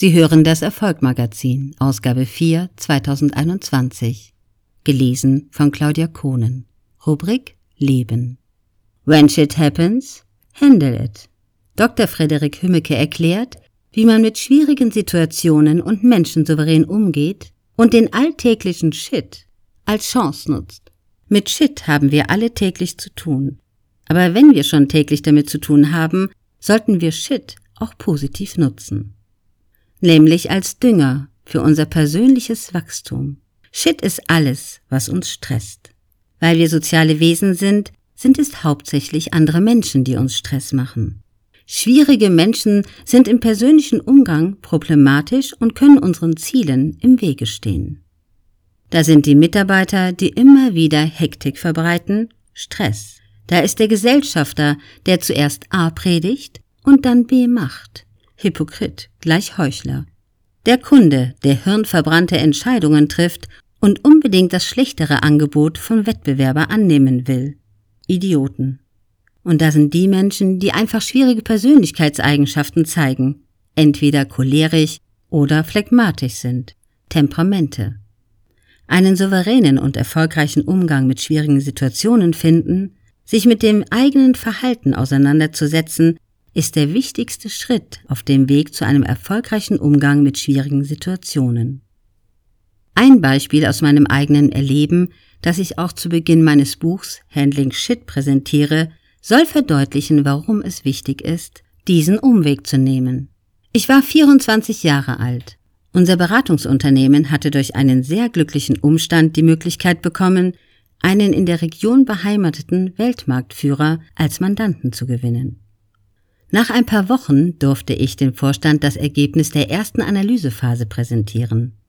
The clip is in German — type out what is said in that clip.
Sie hören das Erfolgmagazin, Ausgabe 4, 2021. Gelesen von Claudia Kohnen. Rubrik Leben. When shit happens, handle it. Dr. Frederik Hümmeke erklärt, wie man mit schwierigen Situationen und Menschen souverän umgeht und den alltäglichen Shit als Chance nutzt. Mit Shit haben wir alle täglich zu tun. Aber wenn wir schon täglich damit zu tun haben, sollten wir Shit auch positiv nutzen nämlich als Dünger für unser persönliches Wachstum. Shit ist alles, was uns stresst. Weil wir soziale Wesen sind, sind es hauptsächlich andere Menschen, die uns Stress machen. Schwierige Menschen sind im persönlichen Umgang problematisch und können unseren Zielen im Wege stehen. Da sind die Mitarbeiter, die immer wieder Hektik verbreiten, Stress. Da ist der Gesellschafter, der zuerst A predigt und dann B macht. Hypokrit gleich Heuchler. Der Kunde, der hirnverbrannte Entscheidungen trifft und unbedingt das schlechtere Angebot von Wettbewerber annehmen will. Idioten. Und da sind die Menschen, die einfach schwierige Persönlichkeitseigenschaften zeigen, entweder cholerisch oder phlegmatisch sind, Temperamente. Einen souveränen und erfolgreichen Umgang mit schwierigen Situationen finden, sich mit dem eigenen Verhalten auseinanderzusetzen, ist der wichtigste Schritt auf dem Weg zu einem erfolgreichen Umgang mit schwierigen Situationen. Ein Beispiel aus meinem eigenen Erleben, das ich auch zu Beginn meines Buchs Handling Shit präsentiere, soll verdeutlichen, warum es wichtig ist, diesen Umweg zu nehmen. Ich war 24 Jahre alt. Unser Beratungsunternehmen hatte durch einen sehr glücklichen Umstand die Möglichkeit bekommen, einen in der Region beheimateten Weltmarktführer als Mandanten zu gewinnen. Nach ein paar Wochen durfte ich dem Vorstand das Ergebnis der ersten Analysephase präsentieren.